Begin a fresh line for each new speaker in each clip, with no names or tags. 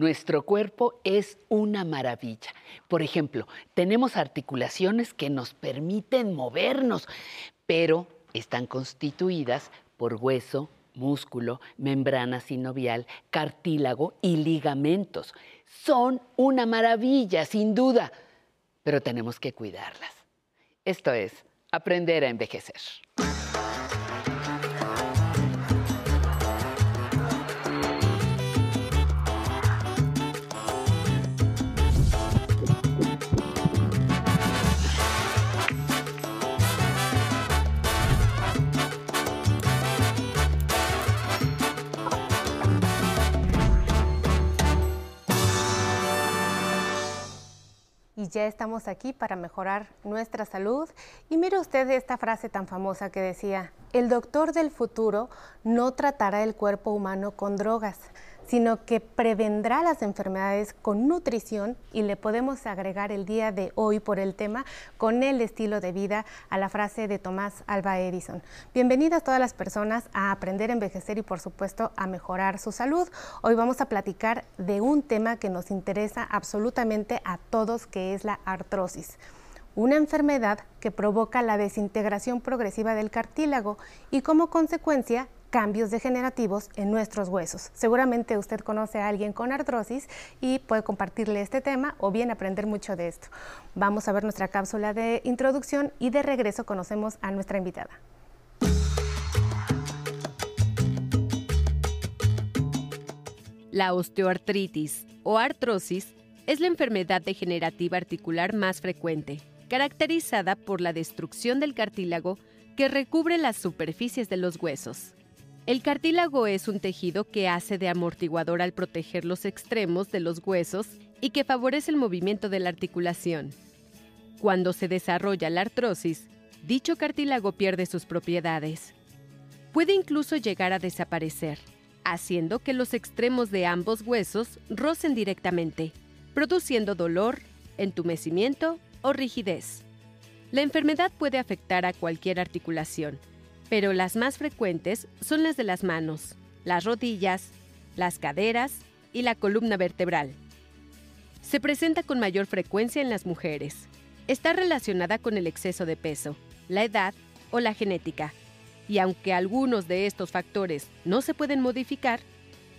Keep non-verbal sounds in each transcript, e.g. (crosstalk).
Nuestro cuerpo es una maravilla. Por ejemplo, tenemos articulaciones que nos permiten movernos, pero están constituidas por hueso, músculo, membrana sinovial, cartílago y ligamentos. Son una maravilla, sin duda, pero tenemos que cuidarlas. Esto es aprender a envejecer.
Y ya estamos aquí para mejorar nuestra salud. Y mire usted esta frase tan famosa que decía, el doctor del futuro no tratará el cuerpo humano con drogas, sino que prevendrá las enfermedades con nutrición y le podemos agregar el día de hoy por el tema con el estilo de vida a la frase de Tomás Alba Edison. Bienvenidas todas las personas a aprender a envejecer y por supuesto a mejorar su salud. Hoy vamos a platicar de un tema que nos interesa absolutamente a todos que es la artrosis una enfermedad que provoca la desintegración progresiva del cartílago y como consecuencia cambios degenerativos en nuestros huesos. Seguramente usted conoce a alguien con artrosis y puede compartirle este tema o bien aprender mucho de esto. Vamos a ver nuestra cápsula de introducción y de regreso conocemos a nuestra invitada.
La osteoartritis o artrosis es la enfermedad degenerativa articular más frecuente, caracterizada por la destrucción del cartílago que recubre las superficies de los huesos. El cartílago es un tejido que hace de amortiguador al proteger los extremos de los huesos y que favorece el movimiento de la articulación. Cuando se desarrolla la artrosis, dicho cartílago pierde sus propiedades. Puede incluso llegar a desaparecer, haciendo que los extremos de ambos huesos rocen directamente, produciendo dolor, entumecimiento o rigidez. La enfermedad puede afectar a cualquier articulación, pero las más frecuentes son las de las manos, las rodillas, las caderas y la columna vertebral. Se presenta con mayor frecuencia en las mujeres. Está relacionada con el exceso de peso, la edad o la genética. Y aunque algunos de estos factores no se pueden modificar,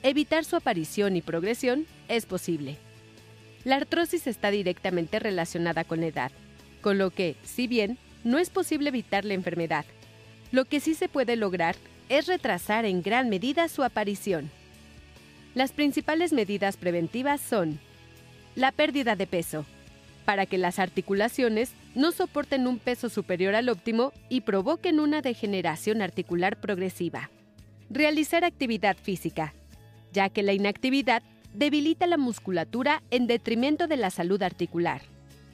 evitar su aparición y progresión es posible. La artrosis está directamente relacionada con la edad, con lo que, si bien no es posible evitar la enfermedad, lo que sí se puede lograr es retrasar en gran medida su aparición. Las principales medidas preventivas son la pérdida de peso, para que las articulaciones no soporten un peso superior al óptimo y provoquen una degeneración articular progresiva. Realizar actividad física, ya que la inactividad debilita la musculatura en detrimento de la salud articular,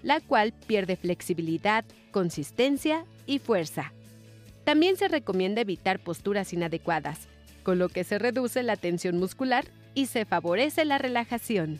la cual pierde flexibilidad, consistencia y fuerza. También se recomienda evitar posturas inadecuadas, con lo que se reduce la tensión muscular y se favorece la relajación.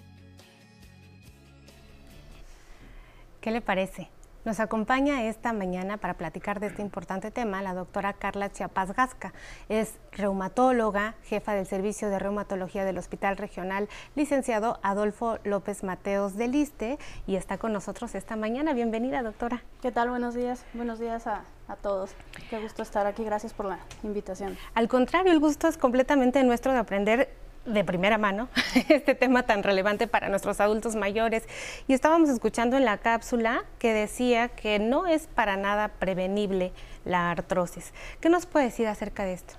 ¿Qué le parece? Nos acompaña esta mañana para platicar de este importante tema la doctora Carla Chiapas Gasca. Es reumatóloga, jefa del Servicio de Reumatología del Hospital Regional, licenciado Adolfo López Mateos del Liste, y está con nosotros esta mañana. Bienvenida, doctora.
¿Qué tal? Buenos días. Buenos días a, a todos. Qué gusto estar aquí. Gracias por la invitación.
Al contrario, el gusto es completamente nuestro de aprender de primera mano (laughs) este tema tan relevante para nuestros adultos mayores. Y estábamos escuchando en la cápsula que decía que no es para nada prevenible la artrosis. ¿Qué nos puede decir acerca de esto?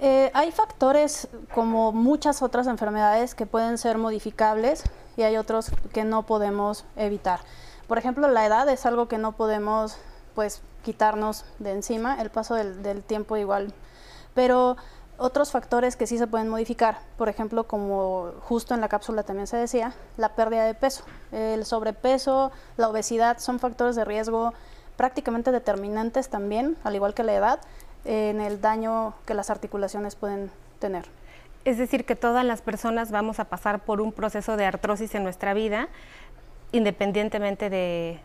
Eh, hay factores como muchas otras enfermedades que pueden ser modificables y hay otros que no podemos evitar. Por ejemplo, la edad es algo que no podemos pues quitarnos de encima, el paso del, del tiempo igual. Pero otros factores que sí se pueden modificar, por ejemplo, como justo en la cápsula también se decía, la pérdida de peso, el sobrepeso, la obesidad son factores de riesgo prácticamente determinantes también, al igual que la edad, en el daño que las articulaciones pueden tener.
Es decir, que todas las personas vamos a pasar por un proceso de artrosis en nuestra vida, independientemente de,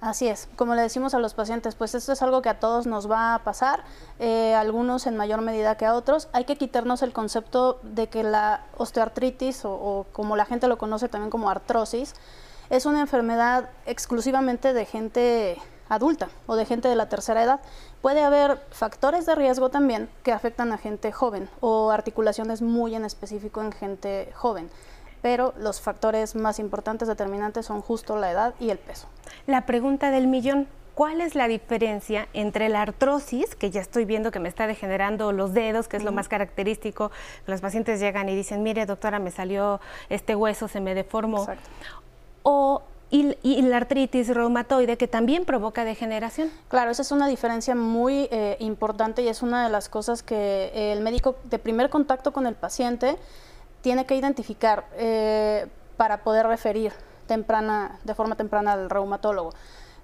Así es, como le decimos a los pacientes, pues esto es algo que a todos nos va a pasar, eh, algunos en mayor medida que a otros. Hay que quitarnos el concepto de que la osteoartritis, o, como la gente lo conoce también como artrosis, es una enfermedad exclusivamente de gente adulta o de gente de la tercera edad. Puede haber factores de riesgo también que afectan a gente joven o articulaciones muy en específico en gente joven pero los factores más importantes determinantes son justo la edad y el peso.
La pregunta del millón, ¿cuál es la diferencia entre la artrosis, que ya estoy viendo que me está degenerando los dedos, que es lo más característico? Los pacientes llegan y dicen, mire doctora, me salió este hueso, se me deformó. O y, la artritis reumatoide que también provoca degeneración.
Claro, esa es una diferencia muy eh, importante y es una de las cosas que el médico de primer contacto con el paciente tiene que identificar eh, para poder referir temprana, de forma temprana al reumatólogo.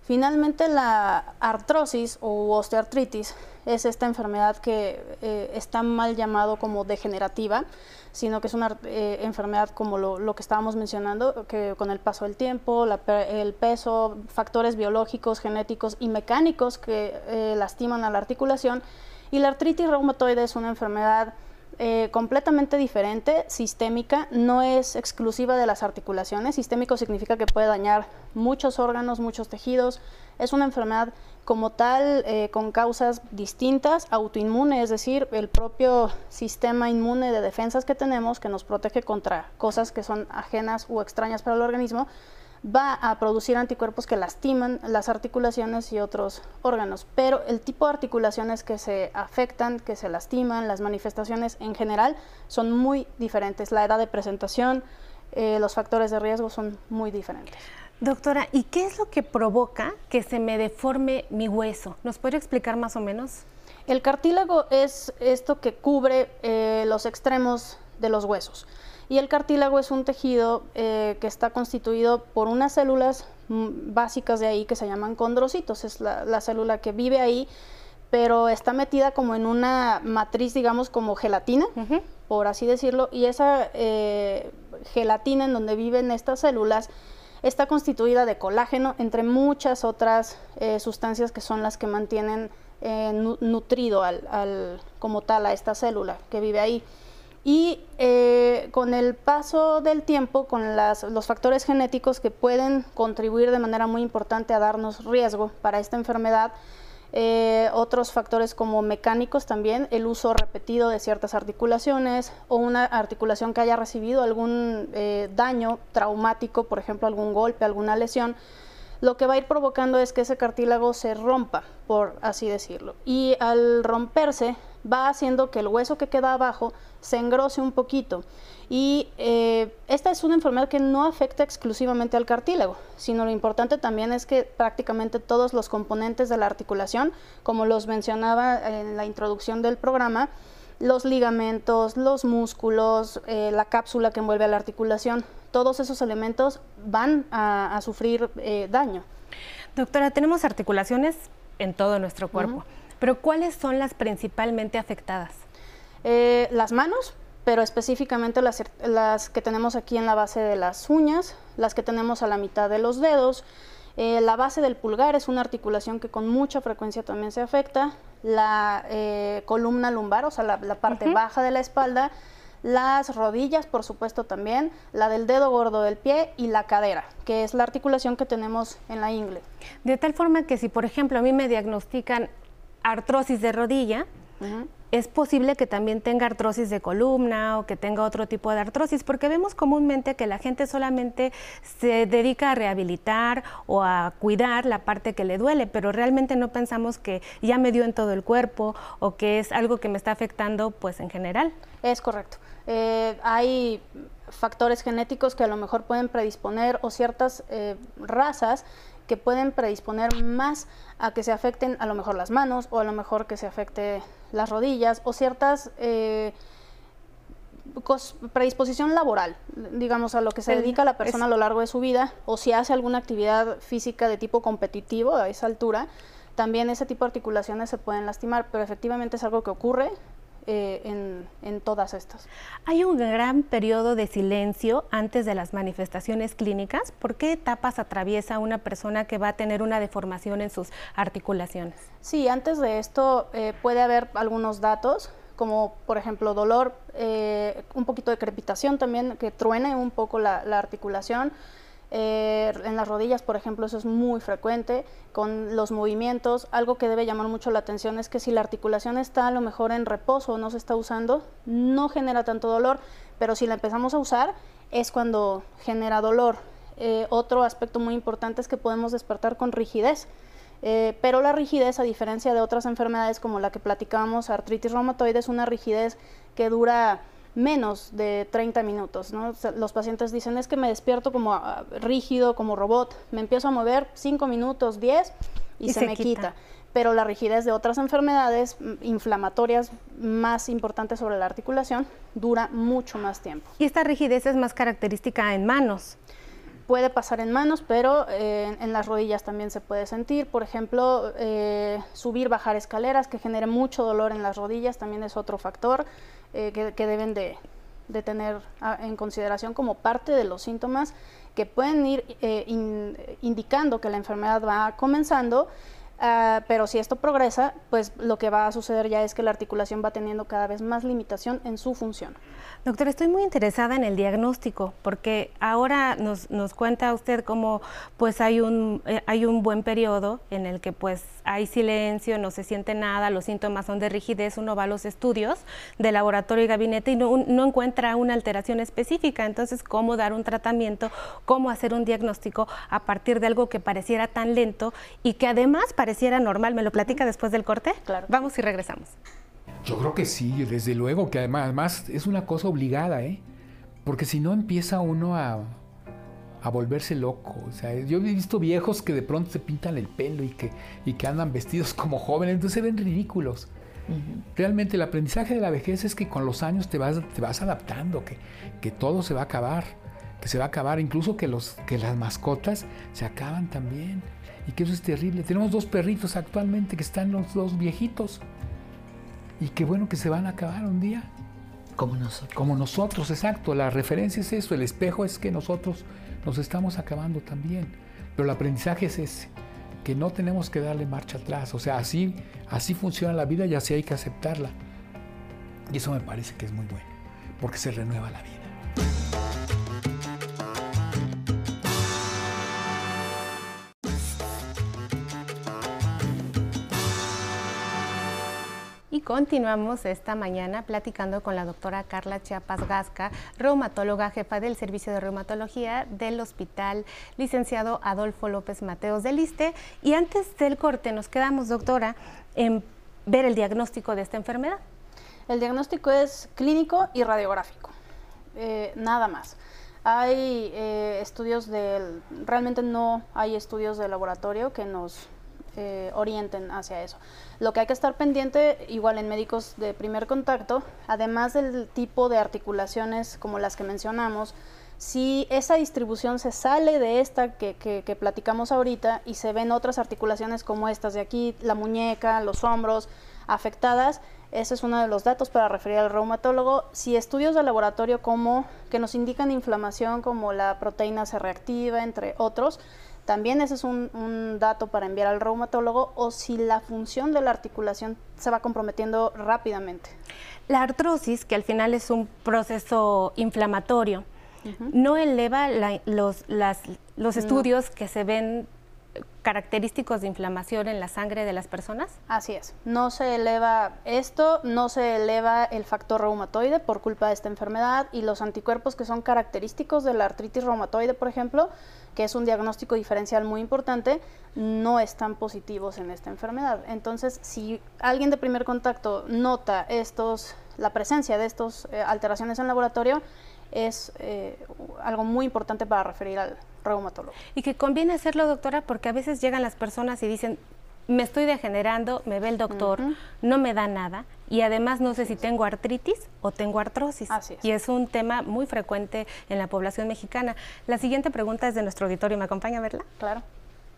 Finalmente, la artrosis o osteoartritis es esta enfermedad que eh, está mal llamado como degenerativa, sino que es una eh, enfermedad como lo, que estábamos mencionando, que con el paso del tiempo, el peso, factores biológicos, genéticos y mecánicos que lastiman a la articulación. Y la artritis reumatoide es una enfermedad eh, completamente diferente, sistémica, no es exclusiva de las articulaciones. Sistémico significa que puede dañar muchos órganos, muchos tejidos. Es una enfermedad como tal eh, con causas distintas, autoinmune, es decir, el propio sistema inmune de defensas que tenemos que nos protege contra cosas que son ajenas o extrañas para el organismo, va a producir anticuerpos que lastiman las articulaciones y otros órganos. Pero el tipo de articulaciones que se afectan, que se lastiman, las manifestaciones en general son muy diferentes. La edad de presentación, eh, los factores de riesgo son muy diferentes.
Doctora, ¿y qué es lo que provoca que se me deforme mi hueso? ¿Nos puede explicar más o menos?
El cartílago es esto que cubre eh, los extremos de los huesos. Y el cartílago es un tejido eh, que está constituido por unas células mm, básicas de ahí que se llaman condrocitos. Es la, célula que vive ahí, pero está metida como en una matriz, digamos, como gelatina, por así decirlo. Y esa eh, gelatina en donde viven estas células está constituida de colágeno, entre muchas otras eh, sustancias que son las que mantienen nutrido al, como tal a esta célula que vive ahí. Y eh, con el paso del tiempo, con los factores genéticos que pueden contribuir de manera muy importante a darnos riesgo para esta enfermedad, eh, otros factores como mecánicos también, el uso repetido de ciertas articulaciones o una articulación que haya recibido algún eh, daño traumático, por ejemplo algún golpe, alguna lesión, lo que va a ir provocando es que ese cartílago se rompa, por así decirlo. Y al romperse va haciendo que el hueso que queda abajo se engrose un poquito. Y eh, esta es una enfermedad que no afecta exclusivamente al cartílago, sino lo importante también es que prácticamente todos los componentes de la articulación, como los mencionaba en la introducción del programa, los ligamentos, los músculos, eh, la cápsula que envuelve a la articulación, todos esos elementos van a, sufrir eh, daño.
Doctora, tenemos articulaciones en todo nuestro cuerpo, pero ¿cuáles son las principalmente afectadas?
Eh, las manos, pero específicamente las, las, que tenemos aquí en la base de las uñas, las que tenemos a la mitad de los dedos. Eh, la base del pulgar es una articulación que con mucha frecuencia también se afecta. La eh, columna lumbar, o sea, la, parte baja de la espalda. Las rodillas, por supuesto, también. La del dedo gordo del pie y la cadera, que es la articulación que tenemos en la ingle.
De tal forma que si, por ejemplo, a mí me diagnostican artrosis de rodilla, es posible que también tenga artrosis de columna o que tenga otro tipo de artrosis, porque vemos comúnmente que la gente solamente se dedica a rehabilitar o a cuidar la parte que le duele, pero realmente no pensamos que ya me dio en todo el cuerpo o que es algo que me está afectando pues en general.
Es correcto. Eh, hay factores genéticos que a lo mejor pueden predisponer o ciertas eh, razas que pueden predisponer más a que se afecten a lo mejor las manos o a lo mejor que se afecte las rodillas o ciertas eh, predisposición laboral, digamos, a lo que se dedica la persona a lo largo de su vida o si hace alguna actividad física de tipo competitivo a esa altura, también ese tipo de articulaciones se pueden lastimar, pero efectivamente es algo que ocurre eh, en, en, todas estas.
Hay un gran periodo de silencio antes de las manifestaciones clínicas. ¿Por qué etapas atraviesa una persona que va a tener una deformación en sus articulaciones?
Sí, antes de esto eh, puede haber algunos datos como por ejemplo dolor, eh, un poquito de crepitación también, que truene un poco la, la articulación, eh, en las rodillas, por ejemplo, eso es muy frecuente. Con los movimientos, algo que debe llamar mucho la atención es que si la articulación está a lo mejor en reposo o no se está usando, no genera tanto dolor, pero si la empezamos a usar es cuando genera dolor. Eh, otro aspecto muy importante es que podemos despertar con rigidez. Eh, pero la rigidez, a diferencia de otras enfermedades como la que platicábamos, artritis reumatoide, es una rigidez que dura menos de 30 minutos. Los pacientes dicen, es que me despierto como ah, rígido, como robot, me empiezo a mover 5 minutos, 10 y, se, me quita. Pero la rigidez de otras enfermedades mm, inflamatorias más importantes sobre la articulación dura mucho más tiempo.
Y esta rigidez es más característica en manos
puede pasar en manos, pero eh, en las rodillas también se puede sentir. Por ejemplo, eh, subir, bajar escaleras que genere mucho dolor en las rodillas también es otro factor eh, que, deben de, tener ah, en consideración como parte de los síntomas que pueden ir indicando que la enfermedad va comenzando Ah, pero si esto progresa, pues lo que va a suceder ya es que la articulación va teniendo cada vez más limitación en su función.
Doctor, estoy muy interesada en el diagnóstico, porque ahora nos, nos cuenta usted cómo pues hay un, eh, hay un buen periodo en el que pues hay silencio, no se siente nada, los síntomas son de rigidez, uno va a los estudios de laboratorio y gabinete y no, no encuentra una alteración específica, entonces cómo dar un tratamiento, cómo hacer un diagnóstico a partir de algo que pareciera tan lento y que además pareciera normal. ¿Me lo platica después del corte?
Claro.
Vamos y regresamos.
Yo creo que sí, desde luego, que además, además es una cosa obligada, ¿eh? Porque si no empieza uno a, a volverse loco. O sea, yo he visto viejos que de pronto se pintan el pelo y que, y que andan vestidos (laughs) como jóvenes, entonces se ven ridículos. Realmente el aprendizaje de la vejez es que con los años te vas, te vas adaptando, que, que todo se va a acabar, que se va a acabar, incluso que, los, que las mascotas se acaban también y que eso es terrible. Tenemos dos perritos actualmente que están los dos viejitos y qué bueno que se van a acabar un día.
Como nosotros.
Como nosotros, exacto. La referencia es eso, el espejo es que nosotros nos estamos acabando también. Pero el aprendizaje es ese, que no tenemos que darle marcha atrás. O sea, así, así funciona la vida y así hay que aceptarla. Y eso me parece que es muy bueno, porque se renueva la vida.
Continuamos esta mañana platicando con la doctora Carla Chiapas Gasca, reumatóloga jefa del Servicio de Reumatología del Hospital Licenciado Adolfo López Mateos del ISTE. Y antes del corte nos quedamos, doctora, en ver el diagnóstico de esta enfermedad.
El diagnóstico es clínico y radiográfico, eh, nada más. Hay eh, estudios del, realmente no hay estudios de laboratorio que nos eh, orienten hacia eso. Lo que hay que estar pendiente, igual en médicos de primer contacto, además del tipo de articulaciones como las que mencionamos, si esa distribución se sale de esta que, que, platicamos ahorita y se ven otras articulaciones como estas de aquí, la muñeca, los hombros afectadas, ese es uno de los datos para referir al reumatólogo. Si estudios de laboratorio como que nos indican inflamación como la proteína C reactiva, entre otros, también ese es un, dato para enviar al reumatólogo o si la función de la articulación se va comprometiendo rápidamente.
La artrosis, que al final es un proceso inflamatorio, no eleva los, los estudios que se ven característicos de inflamación en la sangre de las personas?
Así es. No se eleva esto, no se eleva el factor reumatoide por culpa de esta enfermedad y los anticuerpos que son característicos de la artritis reumatoide, por ejemplo, que es un diagnóstico diferencial muy importante, no están positivos en esta enfermedad. Entonces, si alguien de primer contacto nota estos, la presencia de estas eh, alteraciones en laboratorio, es eh, algo muy importante para referir al reumatólogo.
Y que conviene hacerlo, doctora, porque a veces llegan las personas y dicen, me estoy degenerando, me ve el doctor, no me da nada y además no sé si tengo artritis o tengo artrosis. Y es un tema muy frecuente en la población mexicana. La siguiente pregunta es de nuestro auditorio, ¿me acompaña a verla?
Claro.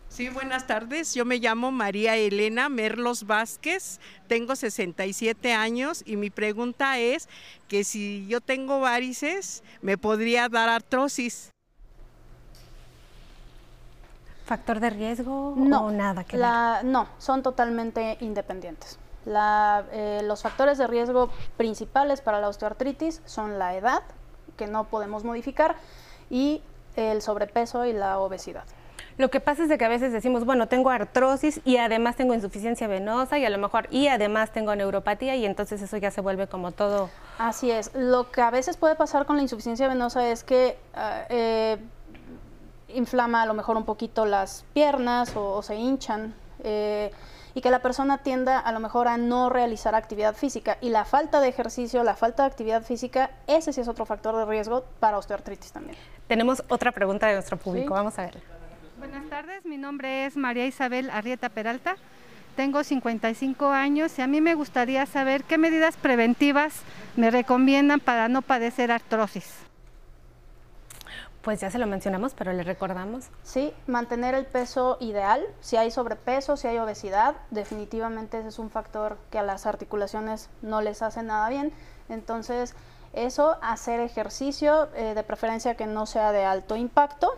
Sí, buenas tardes. Yo me llamo María Elena Merlos Vázquez, tengo 67 años y mi pregunta es que si yo tengo varices, ¿me podría dar artrosis?
¿Factor de riesgo
No,
o nada que
la- No, son totalmente independientes. La- eh, los factores de riesgo principales para la osteoartritis son la edad, que no podemos modificar, y el sobrepeso y la obesidad.
Lo que pasa es de que a veces decimos, bueno, tengo artrosis y además tengo insuficiencia venosa y a lo mejor y además tengo neuropatía y entonces eso ya se vuelve como todo.
Así es. Lo que a veces puede pasar con la insuficiencia venosa es que ah, eh, inflama a lo mejor un poquito las piernas o, o se hinchan eh, y que la persona tienda a lo mejor a no realizar actividad física. Y la falta de ejercicio, la falta de actividad física, ese sí es otro factor de riesgo para osteoartritis también.
Tenemos otra pregunta de nuestro público,
Sí.
vamos a ver.
Buenas tardes, mi nombre es María Isabel Arrieta Peralta. Tengo 55 años y a mí me gustaría saber qué medidas preventivas me recomiendan para no padecer artrosis.
Pues ya se lo mencionamos, pero le recordamos.
Sí, mantener el peso ideal. Si hay sobrepeso, si hay obesidad, definitivamente ese es un factor que a las articulaciones no les hace nada bien. Entonces, eso, hacer ejercicio, eh, de preferencia que no sea de alto impacto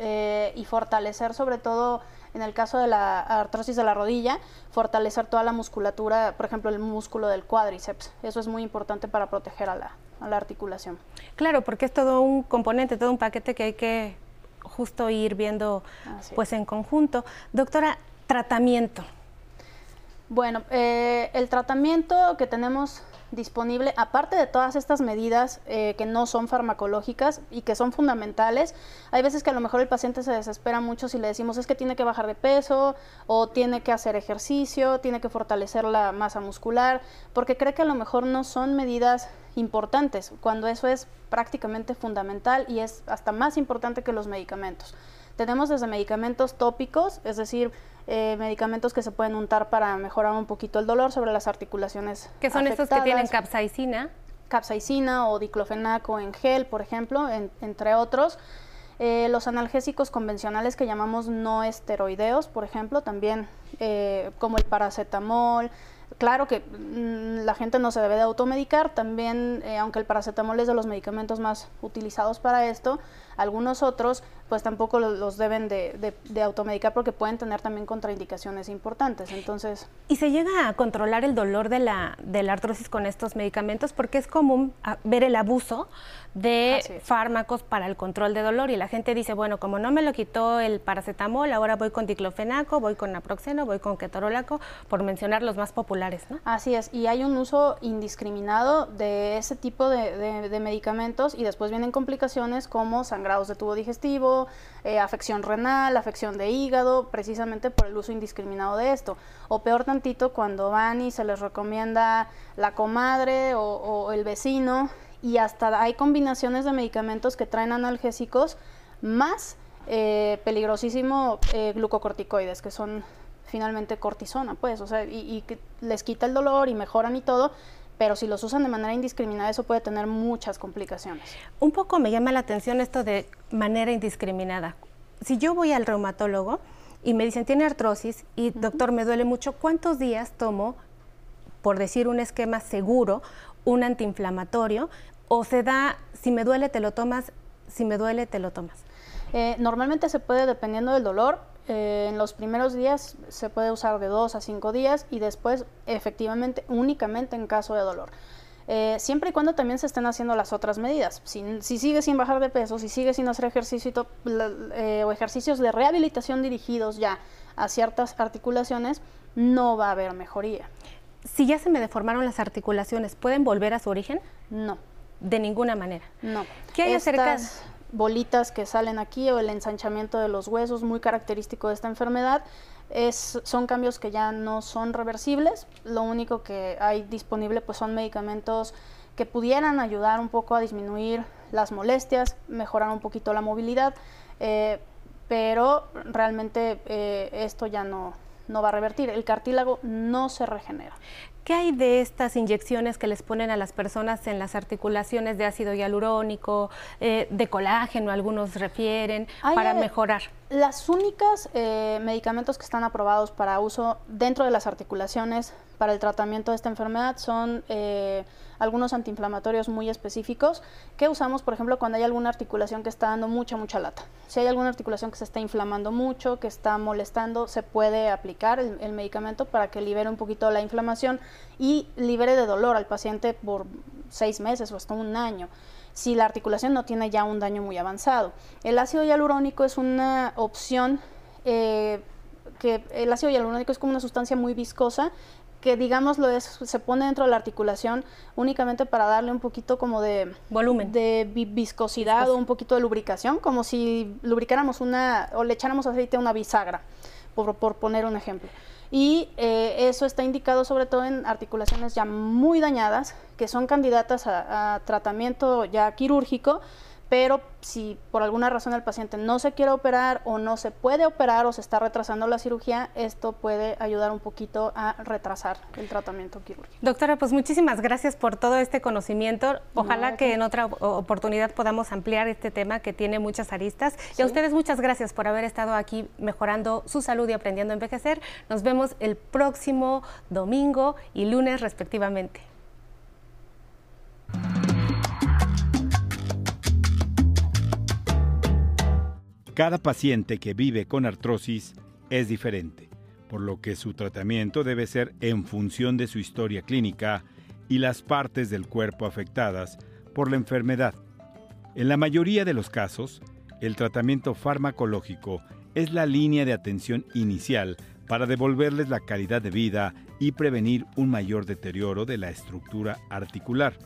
eh, y fortalecer sobre todo, en el caso de la artrosis de la rodilla, fortalecer toda la musculatura, por ejemplo, el músculo del cuádriceps. Eso es muy importante para proteger a la, a la articulación.
Claro, porque es todo un componente, todo un paquete que hay que justo ir viendo
Así
pues en conjunto. Doctora, tratamiento.
Bueno, eh, el tratamiento que tenemos disponible, aparte de todas estas medidas eh, que no son farmacológicas y que son fundamentales, hay veces que a lo mejor el paciente se desespera mucho si le decimos es que tiene que bajar de peso o tiene que hacer ejercicio, tiene que fortalecer la masa muscular, porque cree que a lo mejor no son medidas importantes, cuando eso es prácticamente fundamental y es hasta más importante que los medicamentos. Tenemos desde medicamentos tópicos, es decir, eh, medicamentos que se pueden untar para mejorar un poquito el dolor sobre las articulaciones.
Que son estos que tienen
afectadas.
capsaicina.
capsaicina o diclofenaco en gel, por ejemplo, en- entre otros. Eh, los analgésicos convencionales que llamamos no esteroideos, por ejemplo, también eh, como el paracetamol. Claro que mm, la gente no se debe de automedicar, también, eh, aunque el paracetamol es de los medicamentos más utilizados para esto, algunos otros pues tampoco lo- los deben de, de- de automedicar porque pueden tener también contraindicaciones importantes. Entonces,
¿Y se llega a controlar el dolor de la, de la artrosis con estos medicamentos? Porque es común ah, ver el abuso de fármacos para el control de dolor y la gente dice, bueno, como no me lo quitó el paracetamol, ahora voy con diclofenaco, voy con naproxeno, voy con ketorolaco, por mencionar los más populares, ¿no?
Así es, y hay un uso indiscriminado de ese tipo de medicamentos y después vienen complicaciones como sangrados de tubo digestivo, eh, afección renal, afección de hígado, precisamente por el uso indiscriminado de esto. O peor tantito cuando van y se les recomienda la comadre o, el vecino y hasta hay combinaciones de medicamentos que traen analgésicos más eh, peligrosísimo eh, glucocorticoides, que son finalmente cortisona, pues, o sea, y, y que les quita el dolor y mejoran y todo, pero si los usan de manera indiscriminada eso puede tener muchas complicaciones.
Un poco me llama la atención esto de manera indiscriminada. Si yo voy al reumatólogo y me dicen tiene artrosis y doctor me duele mucho, ¿cuántos días tomo, por decir un esquema seguro, un antiinflamatorio? O se da, si me duele te lo tomas, si me duele te lo tomas.
Eh, normalmente se puede, dependiendo del dolor, eh, en los primeros días se puede usar de dos a cinco días y después efectivamente únicamente en caso de dolor. Eh, siempre y cuando también se estén haciendo las otras medidas. Si, si sigue sin bajar de peso, si sigue sin hacer ejercicio eh, o ejercicios de rehabilitación dirigidos ya a ciertas articulaciones, no va a haber mejoría.
Si ya se me deformaron las articulaciones, ¿pueden volver a su origen?
No.
De ninguna manera.
No.
¿Qué hay acerca-
Estas bolitas que salen aquí o el ensanchamiento de los huesos, muy característico de esta enfermedad, es, son cambios que ya no son reversibles. Lo único que hay disponible pues son medicamentos que pudieran ayudar un poco a disminuir las molestias, mejorar un poquito la movilidad, eh, pero realmente eh, esto ya no, no va a revertir. El cartílago no se regenera.
¿Qué hay de estas inyecciones que les ponen a las personas en las articulaciones de ácido hialurónico, eh, de colágeno, algunos refieren, para mejorar?
Las únicas eh, medicamentos que están aprobados para uso dentro de las articulaciones para el tratamiento de esta enfermedad son eh, algunos antiinflamatorios muy específicos que usamos, por ejemplo, cuando hay alguna articulación que está dando mucha, mucha lata. Si hay alguna articulación que se está inflamando mucho, que está molestando, se puede aplicar el, medicamento para que libere un poquito la inflamación y libere de dolor al paciente por seis meses o hasta un año si la articulación no tiene ya un daño muy avanzado. El ácido hialurónico es una opción eh, que el ácido hialurónico es como una sustancia muy viscosa que digámoslo es, se pone dentro de la articulación únicamente para darle un poquito como de
volumen,
de viscosidad o un poquito de lubricación, como si lubricáramos una o le echáramos aceite a una bisagra, por, poner un ejemplo. Y eh, eso está indicado sobre todo en articulaciones ya muy dañadas, que son candidatas a tratamiento ya quirúrgico, pero si por alguna razón el paciente no se quiere operar o no se puede operar o se está retrasando la cirugía, esto puede ayudar un poquito a retrasar el tratamiento quirúrgico.
Doctora, pues muchísimas gracias por todo este conocimiento. Ojalá que en otra oportunidad podamos ampliar este tema que tiene muchas aristas. Y a ustedes muchas gracias por haber estado aquí mejorando su salud y aprendiendo a envejecer. Nos vemos el próximo domingo y lunes respectivamente.
Cada paciente que vive con artrosis es diferente, por lo que su tratamiento debe ser en función de su historia clínica y las partes del cuerpo afectadas por la enfermedad. En la mayoría de los casos, el tratamiento farmacológico es la línea de atención inicial para devolverles la calidad de vida y prevenir un mayor deterioro de la estructura articular.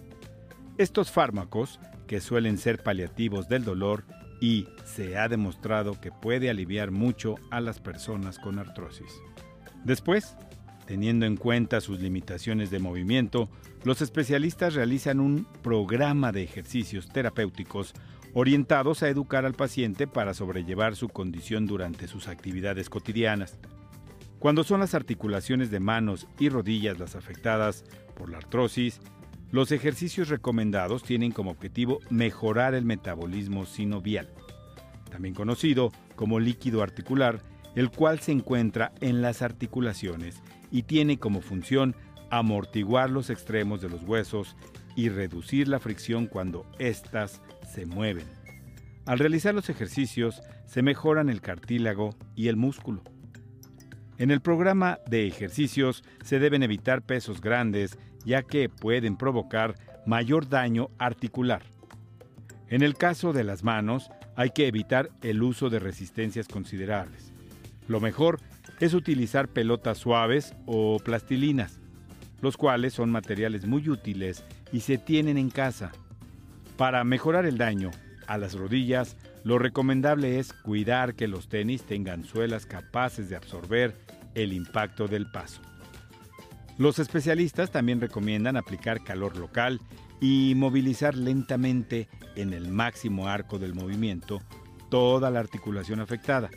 Estos fármacos, que suelen ser paliativos del dolor, y se ha demostrado que puede aliviar mucho a las personas con artrosis. Después, teniendo en cuenta sus limitaciones de movimiento, los especialistas realizan un programa de ejercicios terapéuticos orientados a educar al paciente para sobrellevar su condición durante sus actividades cotidianas. Cuando son las articulaciones de manos y rodillas las afectadas por la artrosis, los ejercicios recomendados tienen como objetivo mejorar el metabolismo sinovial, también conocido como líquido articular, el cual se encuentra en las articulaciones y tiene como función amortiguar los extremos de los huesos y reducir la fricción cuando éstas se mueven. Al realizar los ejercicios se mejoran el cartílago y el músculo. En el programa de ejercicios se deben evitar pesos grandes ya que pueden provocar mayor daño articular. En el caso de las manos, hay que evitar el uso de resistencias considerables. Lo mejor es utilizar pelotas suaves o plastilinas, los cuales son materiales muy útiles y se tienen en casa. Para mejorar el daño a las rodillas, lo recomendable es cuidar que los tenis tengan suelas capaces de absorber el impacto del paso. Los especialistas también recomiendan aplicar calor local y movilizar lentamente en el máximo arco del movimiento toda la articulación afectada,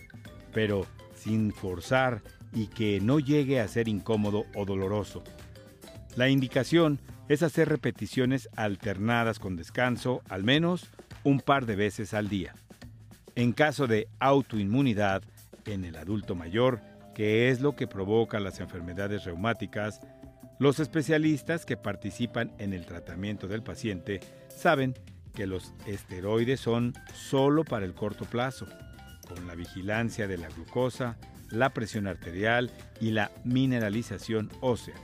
pero sin forzar y que no llegue a ser incómodo o doloroso. La indicación es hacer repeticiones alternadas con descanso al menos un par de veces al día. En caso de autoinmunidad en el adulto mayor, que es lo que provoca las enfermedades reumáticas, los especialistas que participan en el tratamiento del paciente saben que los esteroides son solo para el corto plazo, con la vigilancia de la glucosa, la presión arterial y la mineralización ósea,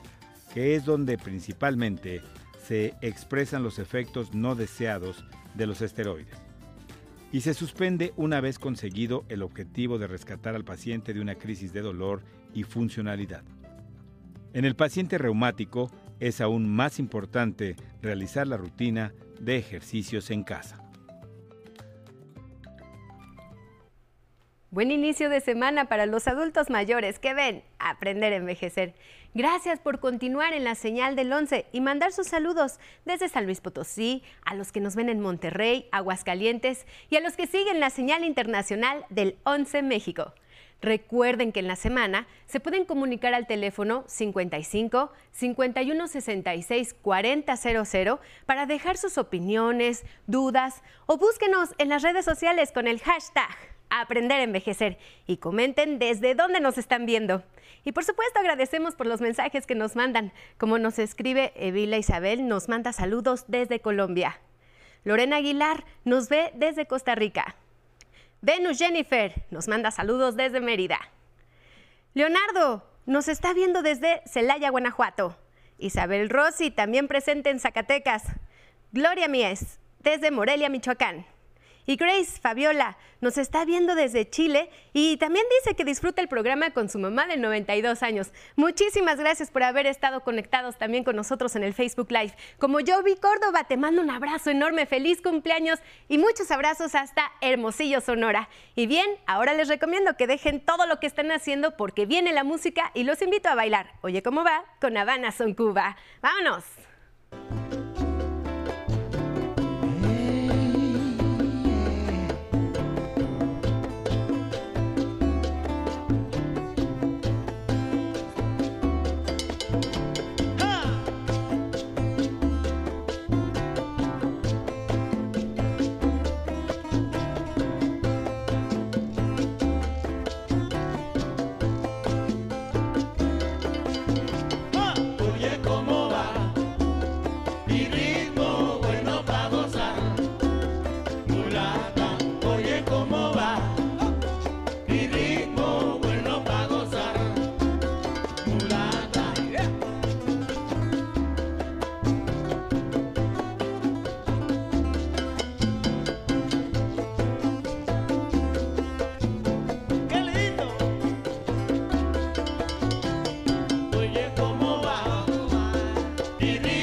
que es donde principalmente se expresan los efectos no deseados de los esteroides y se suspende una vez conseguido el objetivo de rescatar al paciente de una crisis de dolor y funcionalidad. En el paciente reumático es aún más importante realizar la rutina de ejercicios en casa.
Buen inicio de semana para los adultos mayores que ven aprender a envejecer. Gracias por continuar en la señal del 11 y mandar sus saludos desde San Luis Potosí, a los que nos ven en Monterrey, Aguascalientes y a los que siguen la señal internacional del 11 México. Recuerden que en la semana se pueden comunicar al teléfono 55 51 66 4000 para dejar sus opiniones, dudas o búsquenos en las redes sociales con el hashtag Aprender a Envejecer y comenten desde dónde nos están viendo. Y por supuesto agradecemos por los mensajes que nos mandan. Como nos escribe Evila Isabel, nos manda saludos desde Colombia. Lorena Aguilar nos ve desde Costa Rica. Venus Jennifer nos manda saludos desde Mérida. Leonardo nos está viendo desde Celaya, Guanajuato. Isabel Rossi también presente en Zacatecas. Gloria Mies desde Morelia, Michoacán. Y Grace Fabiola nos está viendo desde Chile y también dice que disfruta el programa con su mamá de 92 años. Muchísimas gracias por haber estado conectados también con nosotros en el Facebook Live. Como yo vi Córdoba, te mando un abrazo enorme, feliz cumpleaños y muchos abrazos hasta Hermosillo, Sonora. Y bien, ahora les recomiendo que dejen todo lo que están haciendo porque viene la música y los invito a bailar. Oye, ¿cómo va? Con Habana Son Cuba. ¡Vámonos! it